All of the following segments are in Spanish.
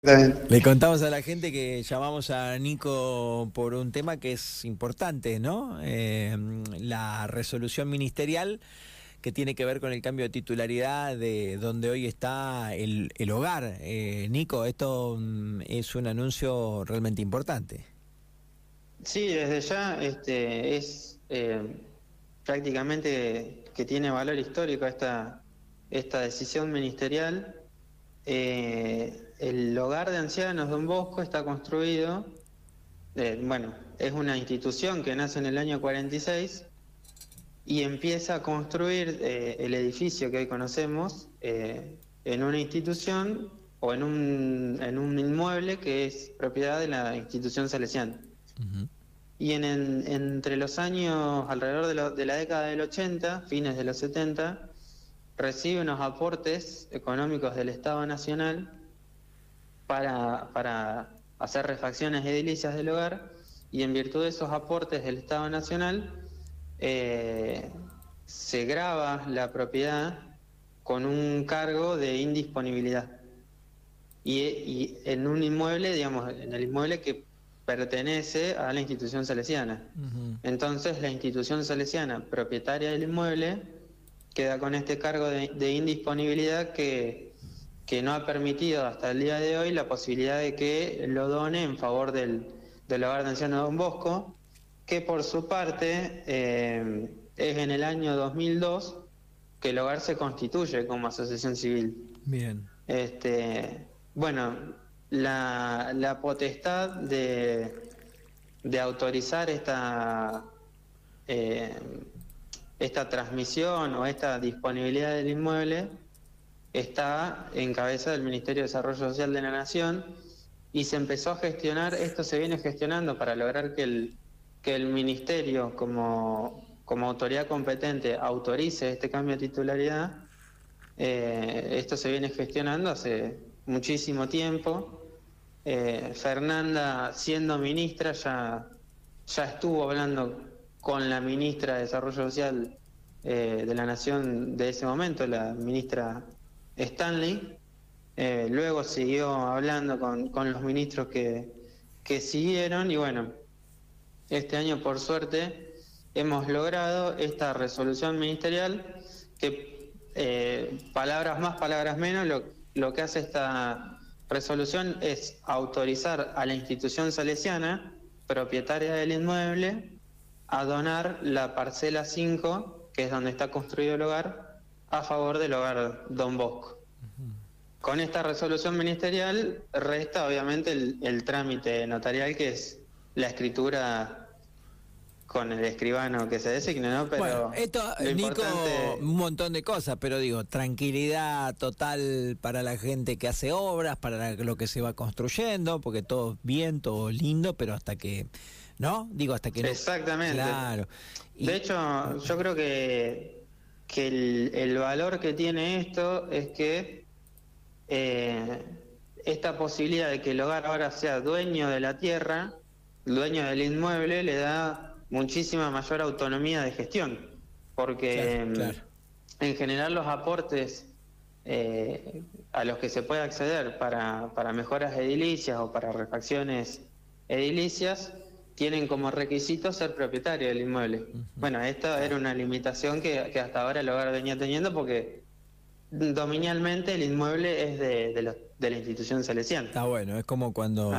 Le contamos a la gente que llamamos a Nico por un tema que es importante, ¿no? Eh, la resolución ministerial que tiene que ver con el cambio de titularidad de donde hoy está el, hogar. Eh, Nico, esto mm, es un anuncio realmente importante. Sí, desde ya este, es eh, prácticamente que tiene valor histórico esta, esta decisión ministerial. Eh, el hogar de ancianos Don Bosco está construido, eh, bueno, es una institución que nace en el año 46 y empieza a construir eh, el edificio que hoy conocemos eh, en una institución o en un, en un inmueble que es propiedad de la institución salesiana. Y en, entre los años, alrededor de, de la década del 80, fines de los 70, recibe unos aportes económicos del Estado Nacional para, para hacer refacciones edilicias del hogar y en virtud de esos aportes del Estado Nacional eh, se graba la propiedad con un cargo de indisponibilidad. Y, en un inmueble, digamos, en el inmueble que pertenece a la institución salesiana. Entonces la institución salesiana, propietaria del inmueble, queda con este cargo de indisponibilidad que que no ha permitido hasta el día de hoy la posibilidad de que lo done en favor del, hogar de ancianos Don Bosco, que por su parte eh, es en el año 2002 que el hogar se constituye como asociación civil. Bien. Este, bueno, la, potestad de, de, autorizar esta, eh, esta transmisión o esta disponibilidad del inmueble está en cabeza del Ministerio de Desarrollo Social de la Nación y se empezó a gestionar, esto se viene gestionando para lograr que el, que el Ministerio como, como autoridad competente autorice este cambio de titularidad. Eh, esto se viene gestionando hace muchísimo tiempo. Eh, Fernanda, siendo ministra, ya, ya estuvo hablando con la ministra de Desarrollo Social eh, de la Nación de ese momento, la ministra Stanley. Eh, luego siguió hablando con, los ministros que, que siguieron y bueno, este año por suerte hemos logrado esta resolución ministerial que eh, palabras más, palabras menos, lo, lo, que hace esta resolución es autorizar a la institución salesiana, propietaria del inmueble, a donar la parcela 5, que es donde está construido el hogar, a favor del hogar Don Bosco. Con esta resolución ministerial resta obviamente el, trámite notarial que es la escritura con el escribano que se designe, ¿no? Pero bueno, esto, Nico, un montón de cosas, pero digo, tranquilidad total para la gente que hace obras, para lo que se va construyendo, porque todo bien, todo lindo, pero hasta que, ¿no? Digo, hasta que... Exactamente. Claro. De hecho, yo creo que que el, valor que tiene esto es que eh, esta posibilidad de que el hogar ahora sea dueño de la tierra, dueño del inmueble, le da muchísima mayor autonomía de gestión, porque mm, en general los aportes eh, a los que se puede acceder para, para mejoras edilicias o para refacciones edilicias, tienen como requisito ser propietario del inmueble. Bueno, esta era una limitación que, hasta ahora el hogar venía teniendo porque dominialmente el inmueble es de, de, la institución salesiana. Está bueno, es como cuando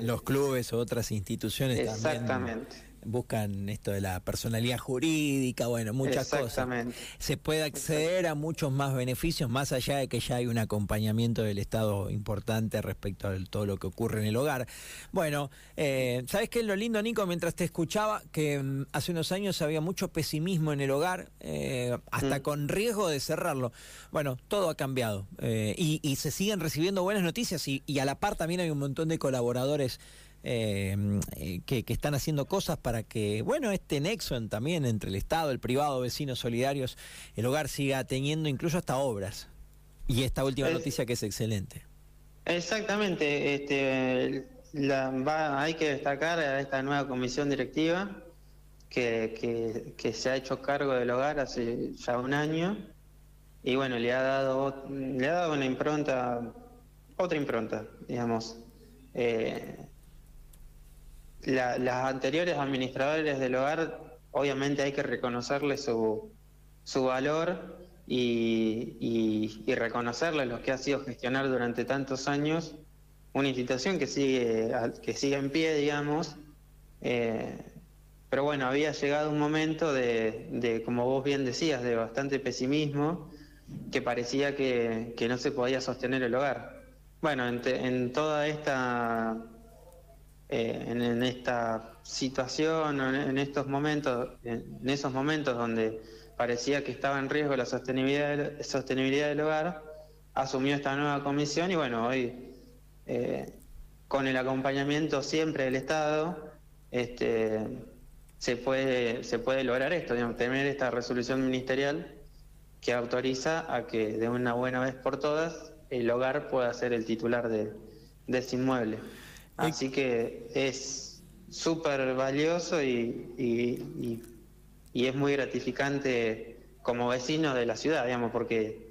los clubes o otras instituciones Exactamente buscan esto de la personalidad jurídica, bueno, muchas cosas. Se puede acceder a muchos más beneficios, más allá de que ya hay un acompañamiento del Estado importante respecto a todo lo que ocurre en el hogar. Bueno, eh, ¿sabes qué es lo lindo, Nico? Mientras te escuchaba, que mm, hace unos años había mucho pesimismo en el hogar, eh, hasta mm. con riesgo de cerrarlo. Bueno, todo ha cambiado eh, y, se siguen recibiendo buenas noticias y, y a la par también hay un montón de colaboradores eh, que, están haciendo cosas para que, bueno, este nexo también entre el Estado, el privado, vecinos solidarios, el hogar siga teniendo incluso hasta obras. Y esta última noticia que es excelente. Exactamente, este, hay que destacar a esta nueva comisión directiva que, que, se ha hecho cargo del hogar hace ya un año y bueno, le ha dado, le ha dado una impronta otra impronta, digamos. Eh, las anteriores administradores del hogar, obviamente hay que reconocerle su, su valor y, y, reconocerle lo que ha sido gestionar durante tantos años una institución que sigue, que sigue en pie, digamos. Eh, pero bueno, había llegado un momento de, de, como vos bien decías, de bastante pesimismo, que parecía que, que no se podía sostener el hogar. Bueno, en, en toda esta eh, en, esta situación, en, estos momentos, en, esos momentos donde parecía que estaba en riesgo la sostenibilidad, sostenibilidad del hogar, asumió esta nueva comisión y bueno, hoy eh, con el acompañamiento siempre del Estado, este, se puede, se puede lograr esto, tener esta resolución ministerial que autoriza a que de una buena vez por todas el hogar pueda ser el titular de, de ese inmueble. Así que es súper valioso y, y, es muy gratificante como vecino de la ciudad, digamos, porque